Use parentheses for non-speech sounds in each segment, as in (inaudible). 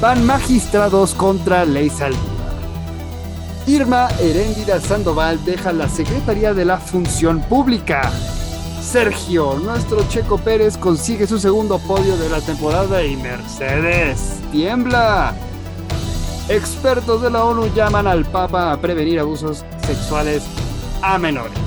Van magistrados contra ley Saldívar. Irma Heréndida Sandoval deja la Secretaría de la Función Pública. Sergio, nuestro Checo Pérez consigue su segundo podio de la temporada y Mercedes tiembla. Expertos de la ONU llaman al Papa a prevenir abusos sexuales a menores.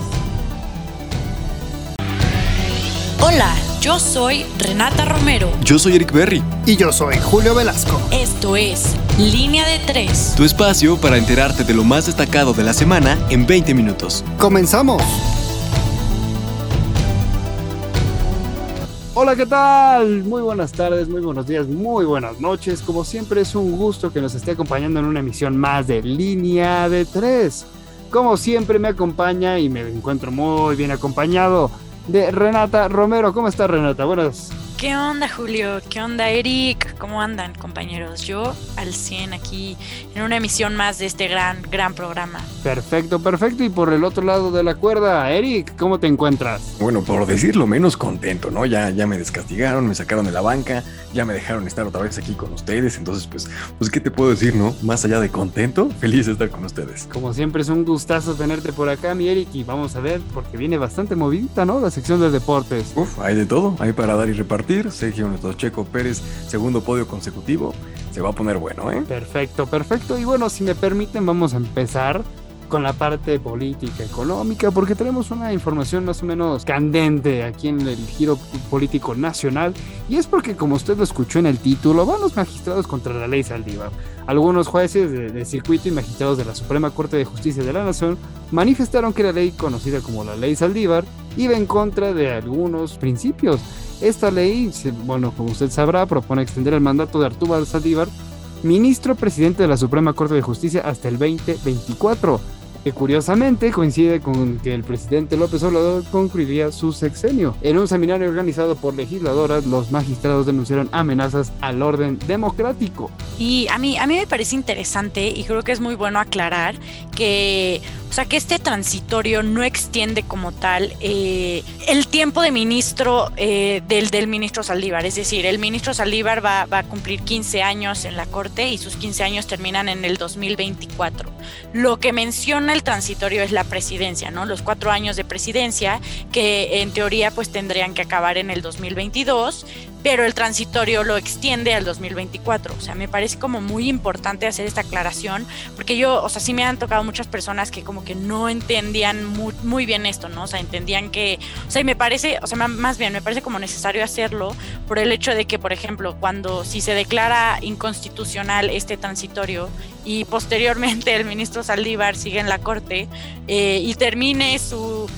Hola, yo soy Renata Romero. Yo soy Eric Berry. Y yo soy Julio Velasco. Esto es Línea de Tres. Tu espacio para enterarte de lo más destacado de la semana en 20 minutos. ¡Comenzamos! Hola, ¿qué tal? Muy buenas tardes, muy buenos días, muy buenas noches. Como siempre es un gusto que nos esté acompañando en una emisión más de Línea de Tres. Como siempre me acompaña y me encuentro muy bien acompañado de Renata Romero. ¿Cómo está Renata? Buenas. ¿Qué onda, Julio? ¿Qué onda, Eric? ¿Cómo andan, compañeros? Yo al 100 aquí en una emisión más de este gran, gran programa. Perfecto, perfecto. Y por el otro lado de la cuerda, Eric, ¿cómo te encuentras? Bueno, por decirlo menos contento, ¿no? Ya, ya me descastigaron, me sacaron de la banca, ya me dejaron estar otra vez aquí con ustedes. Entonces, pues, pues, ¿qué te puedo decir, no? Más allá de contento, feliz de estar con ustedes. Como siempre es un gustazo tenerte por acá, mi Eric, y vamos a ver, porque viene bastante movidita, ¿no? La sección de deportes. Uf, hay de todo, hay para dar y repartir. Sergio nuestro Checo Pérez, segundo podio consecutivo. Se va a poner bueno, ¿eh? Perfecto, perfecto. Y bueno, si me permiten, vamos a empezar con la parte política, económica, porque tenemos una información más o menos candente aquí en el giro político nacional. Y es porque, como usted lo escuchó en el título, van los magistrados contra la ley Saldívar. Algunos jueces de, de circuito y magistrados de la Suprema Corte de Justicia de la Nación manifestaron que la ley conocida como la ley Saldívar iba en contra de algunos principios. Esta ley, bueno, como usted sabrá, propone extender el mandato de Arturo Saldívar, ministro presidente de la Suprema Corte de Justicia, hasta el 2024 que curiosamente coincide con que el presidente López Obrador concluiría su sexenio. En un seminario organizado por legisladoras, los magistrados denunciaron amenazas al orden democrático. Y a mí, a mí me parece interesante y creo que es muy bueno aclarar que, o sea, que este transitorio no extiende como tal eh, el tiempo de ministro eh, del, del ministro Saldívar. Es decir, el ministro Saldívar va, va a cumplir 15 años en la Corte y sus 15 años terminan en el 2024. Lo que menciona el transitorio es la presidencia, ¿no? Los cuatro años de presidencia que en teoría pues tendrían que acabar en el 2022, pero el transitorio lo extiende al 2024. O sea, me parece como muy importante hacer esta aclaración, porque yo, o sea, sí me han tocado muchas personas que como que no entendían muy, muy bien esto, ¿no? O sea, entendían que, o sea, y me parece, o sea, más bien, me parece como necesario hacerlo por el hecho de que, por ejemplo, cuando si se declara inconstitucional este transitorio y posteriormente el ministro Saldívar sigue en la corte eh, y termine su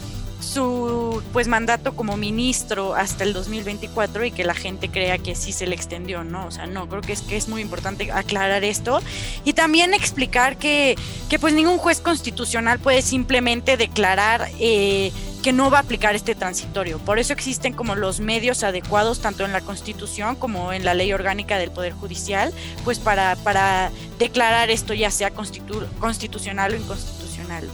su pues mandato como ministro hasta el 2024 y que la gente crea que sí se le extendió, ¿no? O sea, no, creo que es que es muy importante aclarar esto y también explicar que, que pues ningún juez constitucional puede simplemente declarar eh, que no va a aplicar este transitorio. Por eso existen como los medios adecuados, tanto en la Constitución como en la ley orgánica del Poder Judicial, pues para, para declarar esto ya sea constitu constitucional o inconstitucional.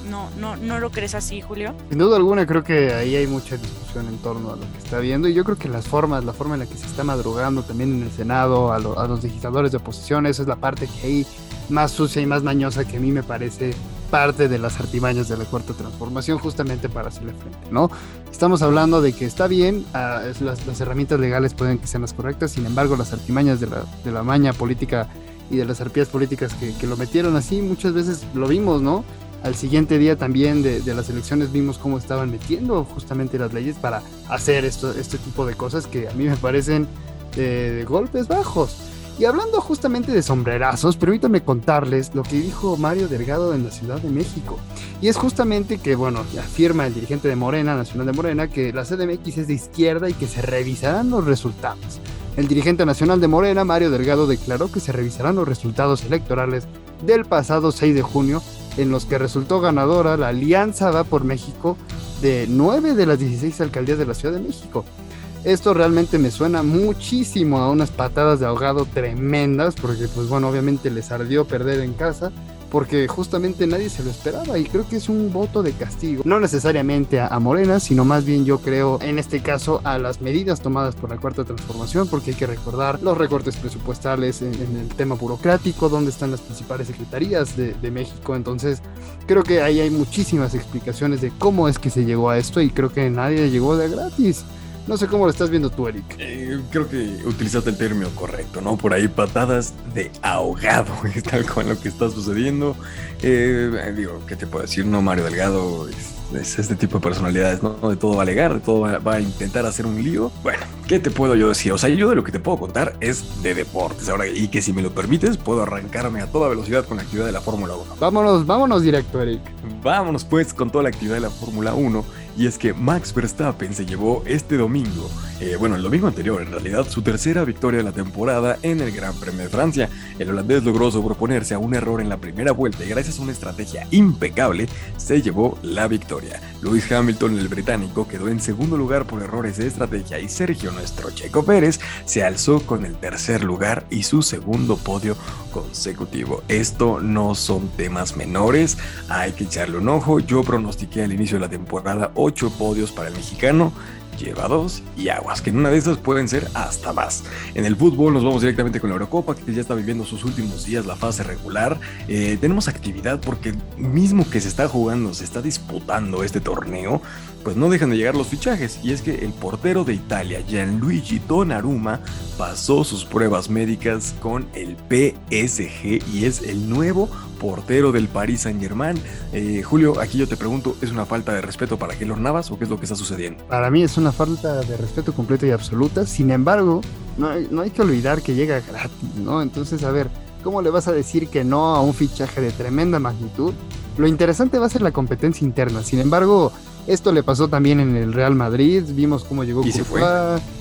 ¿No, no, ¿No lo crees así, Julio? Sin duda alguna creo que ahí hay mucha discusión en torno a lo que está viendo y yo creo que las formas, la forma en la que se está madrugando también en el Senado a, lo, a los legisladores de oposición, esa es la parte que hay más sucia y más mañosa que a mí me parece parte de las artimañas de la cuarta transformación justamente para hacerle frente, ¿no? Estamos hablando de que está bien, uh, las, herramientas legales pueden que sean las correctas, sin embargo las artimañas de la, maña política y de las arpías políticas que, lo metieron así, muchas veces lo vimos, ¿no? Al siguiente día también de, de las elecciones vimos cómo estaban metiendo justamente las leyes para hacer esto, este tipo de cosas que a mí me parecen de, de golpes bajos. Y hablando justamente de sombrerazos, permítanme contarles lo que dijo Mario Delgado en la Ciudad de México. Y es justamente que, bueno, afirma el dirigente de Morena, Nacional de Morena, que la CDMX es de izquierda y que se revisarán los resultados. El dirigente nacional de Morena, Mario Delgado, declaró que se revisarán los resultados electorales del pasado 6 de junio, en los que resultó ganadora la Alianza Va por México de 9 de las 16 alcaldías de la Ciudad de México. Esto realmente me suena muchísimo a unas patadas de ahogado tremendas, porque pues bueno, obviamente les ardió perder en casa porque justamente nadie se lo esperaba y creo que es un voto de castigo, no necesariamente a, Morena, sino más bien yo creo en este caso a las medidas tomadas por la cuarta transformación, porque hay que recordar los recortes presupuestales en, el tema burocrático, dónde están las principales secretarías de, de México, entonces creo que ahí hay muchísimas explicaciones de cómo es que se llegó a esto y creo que nadie llegó de gratis. No sé cómo lo estás viendo tú, Eric. Eh, creo que utilizaste el término correcto, ¿no? Por ahí patadas de ahogado, (laughs) tal cual lo que está sucediendo. Eh, digo, ¿qué te puedo decir? No, Mario Delgado es, este tipo de personalidades, ¿no? De todo va a alegar, de todo va, a intentar hacer un lío. Bueno, ¿qué te puedo yo decir? O sea, yo de lo que te puedo contar es de deportes ahora y que si me lo permites puedo arrancarme a toda velocidad con la actividad de la Fórmula 1. Vámonos, vámonos directo, Eric. Vámonos pues con toda la actividad de la Fórmula 1 y es que Max Verstappen se llevó este domingo, eh, bueno, el domingo anterior en realidad, su tercera victoria de la temporada en el Gran Premio de Francia. El holandés logró sobreponerse a un error en la primera vuelta y gracias a una estrategia impecable se llevó la victoria. Lewis Hamilton, el británico, quedó en segundo lugar por errores de estrategia y Sergio, nuestro Checo Pérez, se alzó con el tercer lugar y su segundo podio consecutivo. Esto no son temas menores, hay que echarle un ojo. Yo pronostiqué al inicio de la temporada 8 podios para el mexicano lleva dos y aguas, que en una de esas pueden ser hasta más. En el fútbol nos vamos directamente con la Eurocopa, que ya está viviendo sus últimos días la fase regular. Eh, tenemos actividad porque mismo que se está jugando, se está disputando este torneo, pues no dejan de llegar los fichajes. Y es que el portero de Italia, Gianluigi Donnarumma, pasó sus pruebas médicas con el PSG y es el nuevo portero del Paris Saint Germain. Eh, Julio, aquí yo te pregunto, ¿es una falta de respeto para Keylor Navas o qué es lo que está sucediendo? Para mí es una falta de respeto completa y absoluta. Sin embargo, no hay, no hay que olvidar que llega gratis, ¿no? Entonces, a ver, ¿cómo le vas a decir que no a un fichaje de tremenda magnitud? Lo interesante va a ser la competencia interna. Sin embargo, esto le pasó también en el Real Madrid. Vimos cómo llegó y se fue.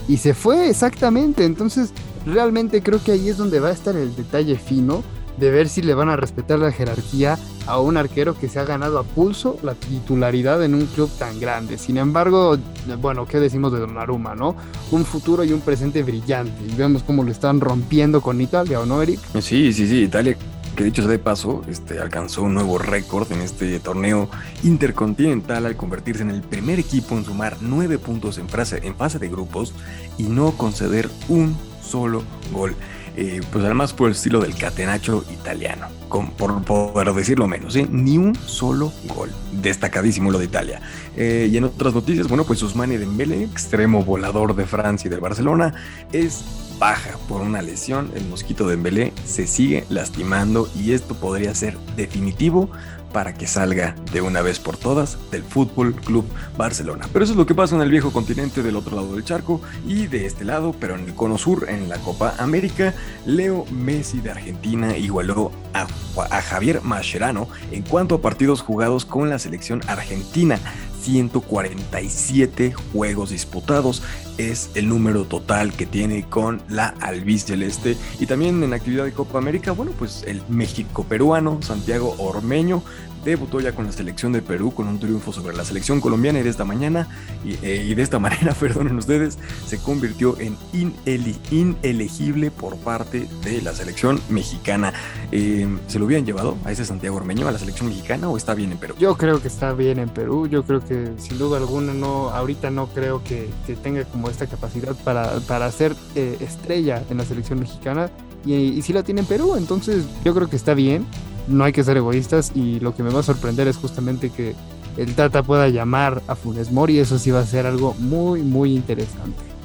Y se fue, exactamente. Entonces, realmente creo que ahí es donde va a estar el detalle fino de ver si le van a respetar la jerarquía a un arquero que se ha ganado a pulso la titularidad en un club tan grande. Sin embargo, bueno, ¿qué decimos de Donnarumma, no? Un futuro y un presente brillante. Y vemos cómo lo están rompiendo con Italia, ¿o no, Eric? Sí, sí, sí, Italia que dicho sea de paso, este, alcanzó un nuevo récord en este torneo intercontinental al convertirse en el primer equipo en sumar nueve puntos en, en fase de grupos y no conceder un solo gol. Eh, pues además por el estilo del catenacho italiano, con, por poder decirlo menos, ¿eh? ni un solo gol. Destacadísimo lo de Italia. Eh, y en otras noticias, bueno, pues Usmani Dembélé, extremo volador de Francia y del Barcelona, es baja por una lesión. El mosquito Dembélé se sigue lastimando y esto podría ser definitivo para que salga de una vez por todas del Fútbol Club Barcelona. Pero eso es lo que pasa en el viejo continente del otro lado del charco y de este lado, pero en el cono sur, en la Copa América, Leo Messi de Argentina igualó a, a Javier Mascherano en cuanto a partidos jugados con la selección argentina. 147 juegos disputados. Es el número total que tiene con la albiceleste y también en actividad de Copa América, bueno, pues el México peruano Santiago Ormeño debutó ya con la selección de Perú con un triunfo sobre la selección colombiana y de esta mañana y, eh, de esta (laughs) manera, perdonen ustedes, se convirtió en inelegible por parte de la selección mexicana. Eh, ¿Se lo hubieran llevado a ese Santiago Ormeño a la selección mexicana o está bien en Perú? Yo creo que está bien en Perú. Yo creo que sin duda alguna no, ahorita no creo que, tenga como esta capacidad para, para ser eh, estrella en la selección mexicana. Y, y si la tiene en Perú, entonces yo creo que está bien no hay que ser egoístas y lo que me va a sorprender es justamente que el Tata pueda llamar a Funes Mori, eso sí va a ser algo muy, muy interesante.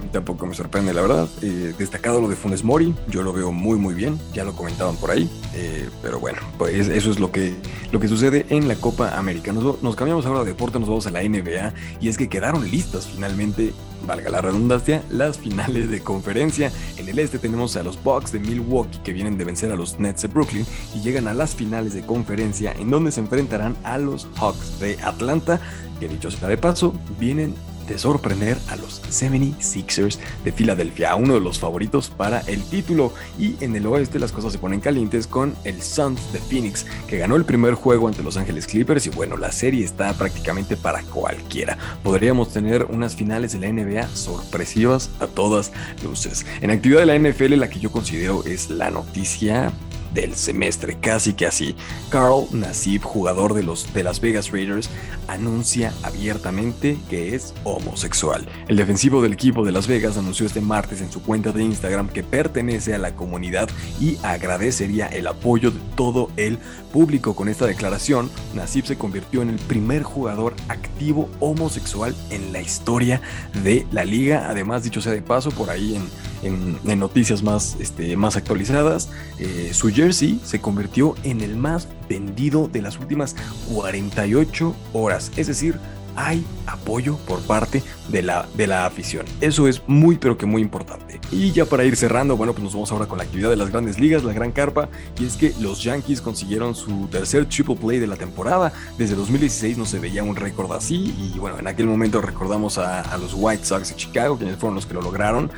Mí tampoco me sorprende, la verdad. Eh, destacado lo de Funes Mori, yo lo veo muy muy bien, ya lo comentaban por ahí, eh, pero bueno, pues eso es lo que, lo que sucede en la Copa América. Nos, nos, cambiamos ahora de deporte, nos vamos a la NBA y es que quedaron listas finalmente, valga la redundancia, las finales de conferencia. En el este tenemos a los Bucks de Milwaukee que vienen de vencer a los Nets de Brooklyn y llegan a las finales de conferencia en donde se enfrentarán a los Hawks de Atlanta, que dicho sea de paso, vienen de sorprender a los 76ers de Filadelfia, uno de los favoritos para el título. Y en el oeste las cosas se ponen calientes con el Suns de Phoenix, que ganó el primer juego ante Los Ángeles Clippers y bueno, la serie está prácticamente para cualquiera. Podríamos tener unas finales de la NBA sorpresivas a todas luces. En actividad de la NFL la que yo considero es la noticia del semestre, casi que así. Carl Nassib, jugador de los de Las Vegas Raiders, anuncia abiertamente que es homosexual. El defensivo del equipo de Las Vegas anunció este martes en su cuenta de Instagram que pertenece a la comunidad y agradecería el apoyo de todo el público. Con esta declaración, Nassib se convirtió en el primer jugador activo homosexual en la historia de la liga. Además, dicho sea de paso, por ahí en, noticias más, este, más actualizadas, eh, su jersey se convirtió en el más vendido de las últimas 48 horas. Es decir, hay apoyo por parte de la, de la afición. Eso es muy pero que muy importante. Y ya para ir cerrando, bueno, pues nos vamos ahora con la actividad de las grandes ligas, la gran carpa, y es que los Yankees consiguieron su tercer triple play de la temporada. Desde 2016 no se veía un récord así, y bueno, en aquel momento recordamos a, a los White Sox de Chicago, quienes fueron los que lo lograron.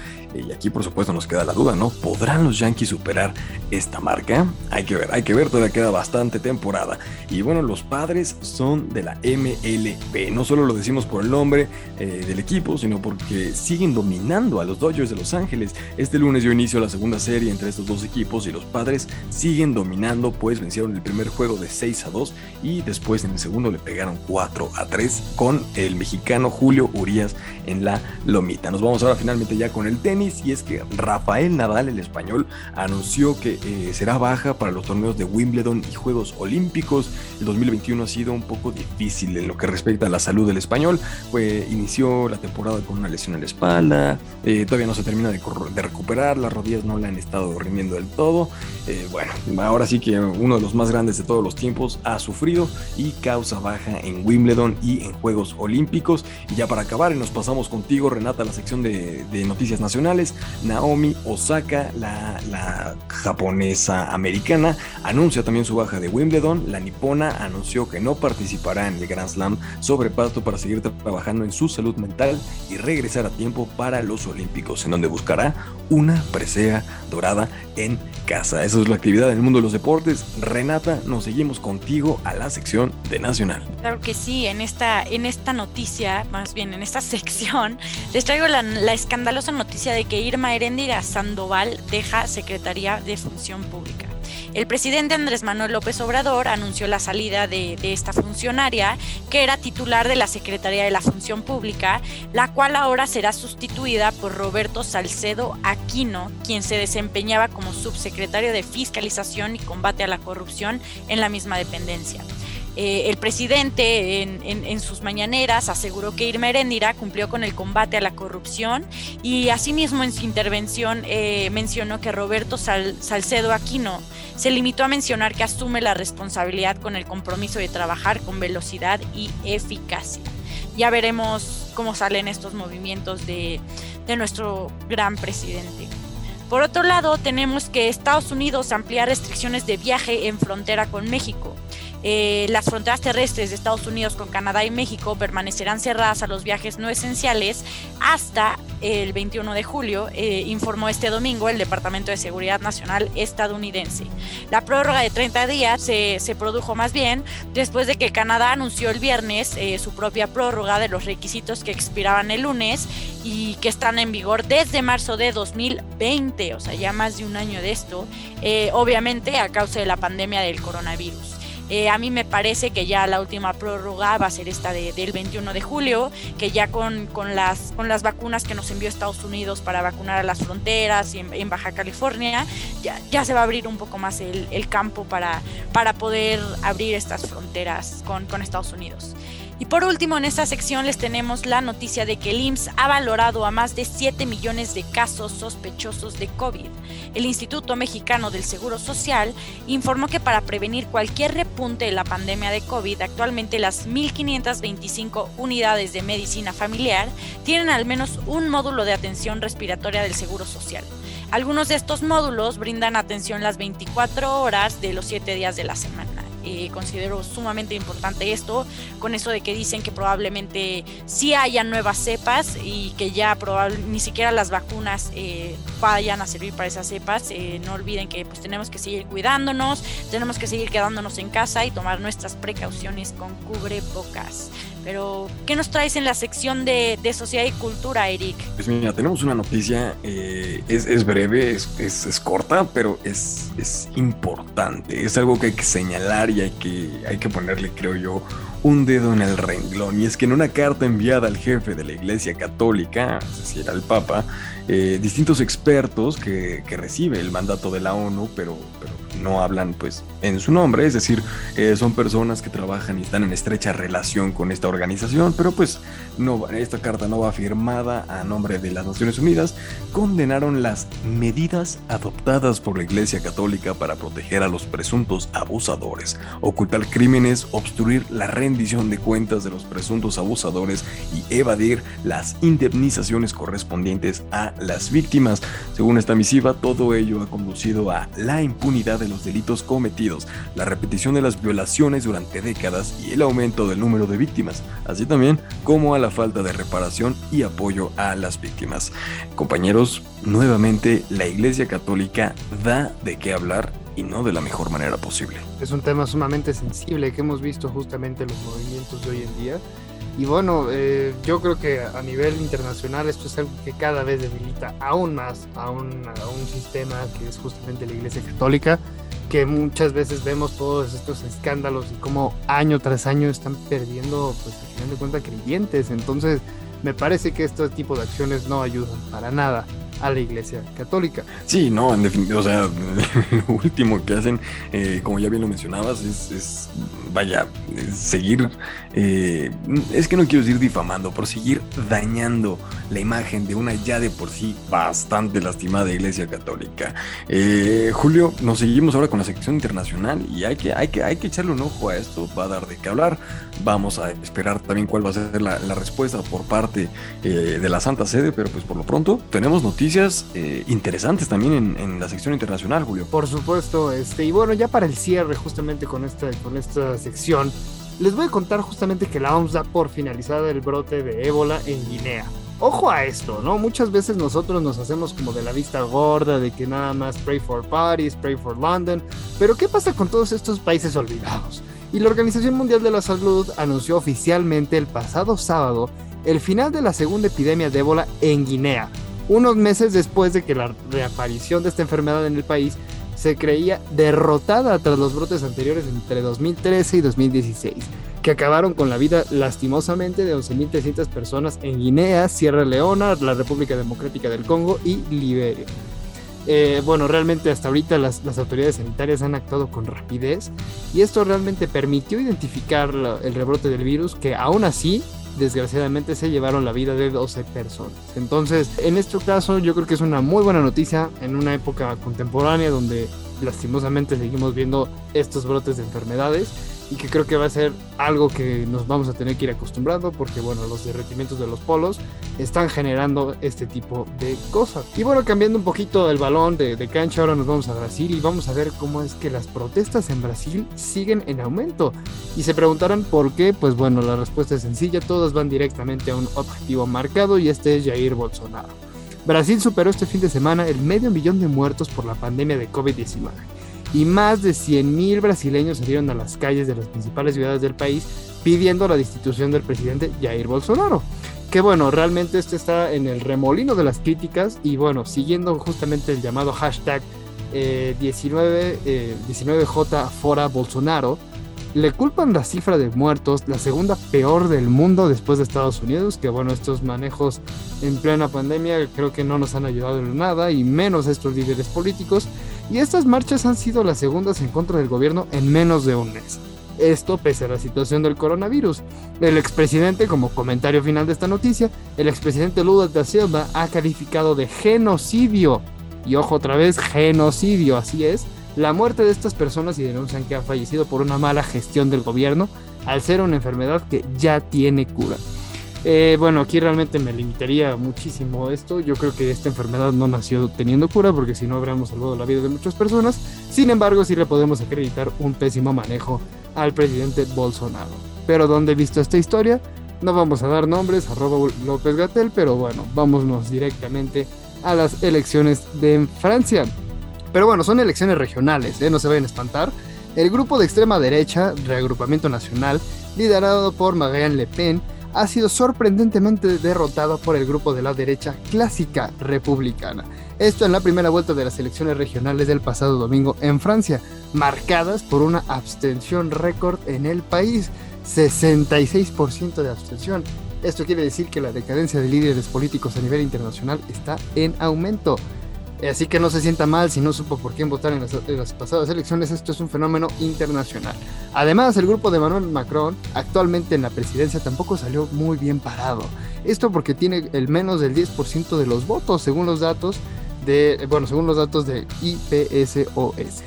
Y aquí por supuesto nos queda la duda, ¿no? ¿Podrán los Yankees superar esta marca? Hay que ver, hay que ver, todavía queda bastante temporada. Y bueno, los padres son de la MLB. No solo lo decimos por el nombre eh, del equipo, sino porque siguen dominando a los Dodgers de Los Ángeles. Este lunes dio inicio a la segunda serie entre estos dos equipos y los padres siguen dominando, pues vencieron el primer juego de 6 a 2 y después en el segundo le pegaron 4 a 3 con el mexicano Julio Urias en la lomita. Nos vamos ahora finalmente ya con el tenis y es que Rafael Nadal, el español, anunció que eh, será baja para los torneos de Wimbledon y Juegos Olímpicos. El 2021 ha sido un poco difícil en lo que respecta a la salud del español, pues inició la temporada con una lesión en la espalda, eh, todavía no se termina de, recuperar, las rodillas no le han estado rindiendo del todo. Eh, bueno, ahora sí que uno de los más grandes de todos los tiempos ha sufrido y causa baja en Wimbledon y en Juegos Olímpicos. Y ya para acabar, nos pasamos contigo, Renata, la sección de, noticias nacionales. Naomi Osaka, la, la japonesa americana, anuncia también su baja de Wimbledon. La nipona anunció que no participará en el Grand Slam sobre pasto para seguir trabajando en su salud mental y regresar a tiempo para los Olímpicos, en donde buscará una presea dorada en casa. Esa es la actividad en el mundo de los deportes. Renata, nos seguimos contigo a la sección de Nacional. Claro que sí, en esta, en esta noticia, más bien en esta (laughs) sección, les traigo la, la escandalosa noticia de que Irma Erendira Sandoval deja Secretaría de Función Pública. El presidente Andrés Manuel López Obrador anunció la salida de, esta funcionaria, que era titular de la Secretaría de la Función Pública, la cual ahora será sustituida por Roberto Salcedo Aquino, quien se desempeñaba como subsecretario de Fiscalización y Combate a la Corrupción en la misma dependencia. Eh, el presidente en, sus mañaneras aseguró que Irma Erendira cumplió con el combate a la corrupción y asimismo en su intervención eh, mencionó que Roberto Salcedo Aquino se limitó a mencionar que asume la responsabilidad con el compromiso de trabajar con velocidad y eficacia. Ya veremos cómo salen estos movimientos de, de nuestro gran presidente. Por otro lado, tenemos que Estados Unidos amplía restricciones de viaje en frontera con México. Eh, las fronteras terrestres de Estados Unidos con Canadá y México permanecerán cerradas a los viajes no esenciales hasta el 21 de julio, eh, informó este domingo el Departamento de Seguridad Nacional estadounidense. La prórroga de 30 días se, produjo más bien después de que Canadá anunció el viernes eh, su propia prórroga de los requisitos que expiraban el lunes y que están en vigor desde marzo de 2020, o sea, ya más de un año de esto, obviamente a causa de la pandemia del coronavirus. Eh, a mí me parece que ya la última prórroga va a ser esta del 21 de julio, que ya con, las, con las vacunas que nos envió Estados Unidos para vacunar a las fronteras y en, Baja California, ya, ya, se va a abrir un poco más el, campo para, para poder abrir estas fronteras con, con Estados Unidos. Y por último, en esta sección les tenemos la noticia de que el IMSS ha valorado a más de 7 millones de casos sospechosos de COVID. El Instituto Mexicano del Seguro Social informó que para prevenir cualquier repunte de la pandemia de COVID, actualmente las 1.525 unidades de medicina familiar tienen al menos un módulo de atención respiratoria del Seguro Social. Algunos de estos módulos brindan atención las 24 horas de los 7 días de la semana. Eh, considero sumamente importante esto, con eso de que dicen que probablemente sí haya nuevas cepas y que ya probablemente ni siquiera las vacunas eh, vayan a servir para esas cepas. Eh, no olviden que pues tenemos que seguir cuidándonos, tenemos que seguir quedándonos en casa y tomar nuestras precauciones con cubrebocas. Pero, ¿qué nos traes en la sección de, sociedad y cultura, Eric? Pues mira, tenemos una noticia, eh, es, breve, es, corta, pero es, es importante. Es algo que hay que señalar hay que, hay que ponerle, creo yo, un dedo en el renglón. Y es que en una carta enviada al jefe de la Iglesia Católica, es decir, al Papa, eh, distintos expertos que, que, recibe el mandato de la ONU, pero, no hablan pues en su nombre, es decir, eh, son personas que trabajan y están en estrecha relación con esta organización, pero pues esta carta no va firmada a nombre de las Naciones Unidas, condenaron las medidas adoptadas por la Iglesia Católica para proteger a los presuntos abusadores, ocultar crímenes, obstruir la rendición de cuentas de los presuntos abusadores y evadir las indemnizaciones correspondientes a las víctimas. Según esta misiva, todo ello ha conducido a la impunidad de los delitos cometidos, la repetición de las violaciones durante décadas y el aumento del número de víctimas, así también como a la falta de reparación y apoyo a las víctimas. Compañeros, nuevamente la Iglesia Católica da de qué hablar y no de la mejor manera posible. Es un tema sumamente sensible que hemos visto justamente en los movimientos de hoy en día y bueno, eh, yo creo que a nivel internacional esto es algo que cada vez debilita aún más a un, a un sistema que es justamente la Iglesia Católica, que muchas veces vemos todos estos escándalos y cómo año tras año están perdiendo, pues al final de cuentas, creyentes. Entonces, me parece que este tipo de acciones no ayudan para nada a la iglesia católica. Sí, no, en definitiva, o sea, (laughs) lo último que hacen, eh, como ya bien lo mencionabas, es, vaya, seguir, eh, es que no quiero decir difamando, pero seguir dañando la imagen de una ya de por sí bastante lastimada iglesia católica. Eh, Julio, nos seguimos ahora con la sección internacional y hay que, hay, que, hay que echarle un ojo a esto, va a dar de qué hablar. Vamos a esperar también cuál va a ser la, respuesta por parte de la Santa Sede, pero pues por lo pronto tenemos noticias noticias eh, interesantes también en, la sección internacional, Julio. Por supuesto, este, y bueno, ya para el cierre justamente con esta, con esta sección, les voy a contar justamente que la OMS da por finalizada el brote de ébola en Guinea. Ojo a esto, ¿no? Muchas veces nosotros nos hacemos como de la vista gorda, de que nada más pray for Paris, pray for London, pero ¿qué pasa con todos estos países olvidados? Y la Organización Mundial de la Salud anunció oficialmente el pasado sábado el final de la segunda epidemia de ébola en Guinea, unos meses después de que la reaparición de esta enfermedad en el país se creía derrotada tras los brotes anteriores entre 2013 y 2016, que acabaron con la vida lastimosamente de 11.300 personas en Guinea, Sierra Leona, la República Democrática del Congo y Liberia. Eh, bueno, realmente hasta ahorita las, las, autoridades sanitarias han actuado con rapidez y esto realmente permitió identificar el rebrote del virus que aún así desgraciadamente se llevaron la vida de 12 personas. Entonces, en este caso yo creo que es una muy buena noticia en una época contemporánea donde lastimosamente seguimos viendo estos brotes de enfermedades y que creo que va a ser algo que nos vamos a tener que ir acostumbrando porque bueno, los derretimientos de los polos están generando este tipo de cosas. Y bueno, cambiando un poquito el balón de, cancha, ahora nos vamos a Brasil y vamos a ver cómo es que las protestas en Brasil siguen en aumento. Y se preguntarán por qué, pues bueno, la respuesta es sencilla, todas van directamente a un objetivo marcado y este es Jair Bolsonaro. Brasil superó este fin de semana el medio millón de muertos por la pandemia de COVID-19 y más de 100.000 brasileños salieron a las calles de las principales ciudades del país pidiendo la destitución del presidente Jair Bolsonaro. Que bueno, realmente esto está en el remolino de las críticas y bueno, siguiendo justamente el llamado hashtag 19, eh, 19J eh, le culpan la cifra de muertos, la segunda peor del mundo después de Estados Unidos, que bueno, estos manejos en plena pandemia creo que no nos han ayudado en nada, y menos estos líderes políticos, y estas marchas han sido las segundas en contra del gobierno en menos de un mes. Esto pese a la situación del coronavirus. El expresidente, como comentario final de esta noticia, el expresidente Lula da Silva ha calificado de genocidio, y ojo otra vez, genocidio, así es, la muerte de estas personas y denuncian que han fallecido por una mala gestión del gobierno al ser una enfermedad que ya tiene cura. Eh, bueno, aquí realmente me limitaría muchísimo esto. Yo creo que esta enfermedad no nació teniendo cura porque si no habríamos salvado la vida de muchas personas. Sin embargo, sí le podemos acreditar un pésimo manejo al presidente Bolsonaro. Pero ¿dónde he visto esta historia? No vamos a dar nombres, arroba López Gatel, pero bueno, vámonos directamente a las elecciones de Francia. Pero bueno, son elecciones regionales, ¿eh? no se vayan a espantar. El grupo de extrema derecha, Reagrupamiento Nacional, liderado por Marine Le Pen, ha sido sorprendentemente derrotado por el grupo de la derecha clásica republicana. Esto en la primera vuelta de las elecciones regionales del pasado domingo en Francia, marcadas por una abstención récord en el país, 66% de abstención. Esto quiere decir que la decadencia de líderes políticos a nivel internacional está en aumento. Así que no se sienta mal si no supo por quién votar en las, pasadas elecciones, esto es un fenómeno internacional. Además, el grupo de Manuel Macron, actualmente en la presidencia, tampoco salió muy bien parado. Esto porque tiene el menos del 10% de los votos, según los datos de, bueno, según los datos de IPSOS.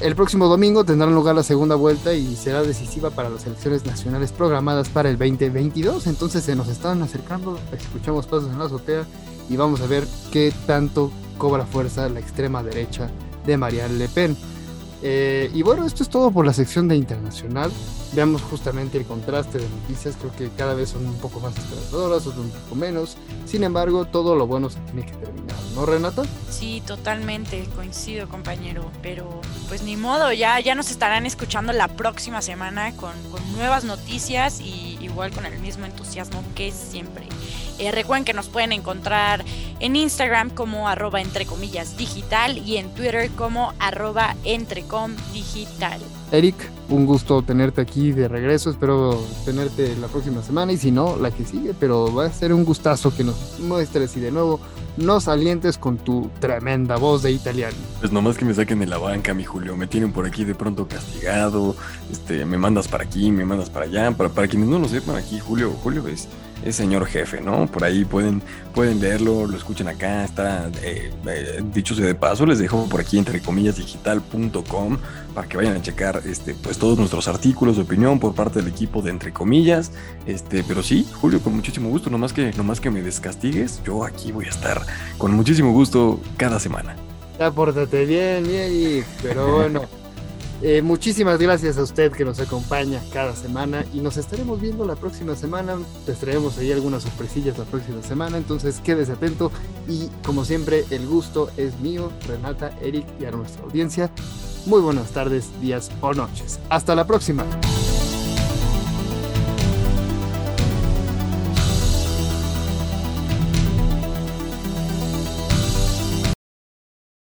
El próximo domingo tendrá lugar la segunda vuelta y será decisiva para las elecciones nacionales programadas para el 2022. Entonces se nos están acercando, escuchamos pasos en la azotea y vamos a ver qué tanto cobra fuerza la extrema derecha de Marianne Le Pen. Eh, y bueno, esto es todo por la sección de internacional. Veamos justamente el contraste de noticias. Creo que cada vez son un poco más esperanzadoras, otras un poco menos. Sin embargo, todo lo bueno se tiene que terminar, ¿no, Renata? Sí, totalmente, coincido, compañero. Pero pues ni modo, ya, ya nos estarán escuchando la próxima semana con, con nuevas noticias y igual con el mismo entusiasmo que siempre. Eh, recuerden que nos pueden encontrar en Instagram como arroba entre comillas digital y en Twitter como arroba entrecom. Eric, un gusto tenerte aquí de regreso. Espero tenerte la próxima semana y si no, la que sigue. Pero va a ser un gustazo que nos muestres y de nuevo nos alientes con tu tremenda voz de italiano. Pues nomás que me saquen de la banca, mi Julio. Me tienen por aquí de pronto castigado. Este, me mandas para aquí, me mandas para allá. Para, para quienes no lo sepan, aquí Julio, Julio es es señor jefe, ¿no? Por ahí pueden, pueden leerlo, lo escuchan acá, está, eh, eh, dicho sea de paso, les dejo por aquí entre comillas digital.com para que vayan a checar este, pues todos nuestros artículos de opinión por parte del equipo de entre comillas, este, pero sí, Julio, con muchísimo gusto, nomás que, nomás que me descastigues, yo aquí voy a estar con muchísimo gusto cada semana. Ya pórtate bien, bien, pero bueno. (laughs) Eh, muchísimas gracias a usted que nos acompaña cada semana y nos estaremos viendo la próxima semana. Les traemos ahí algunas sorpresillas la próxima semana, entonces quédese atento y como siempre el gusto es mío, Renata, Eric y a nuestra audiencia. Muy buenas tardes, días o noches. Hasta la próxima.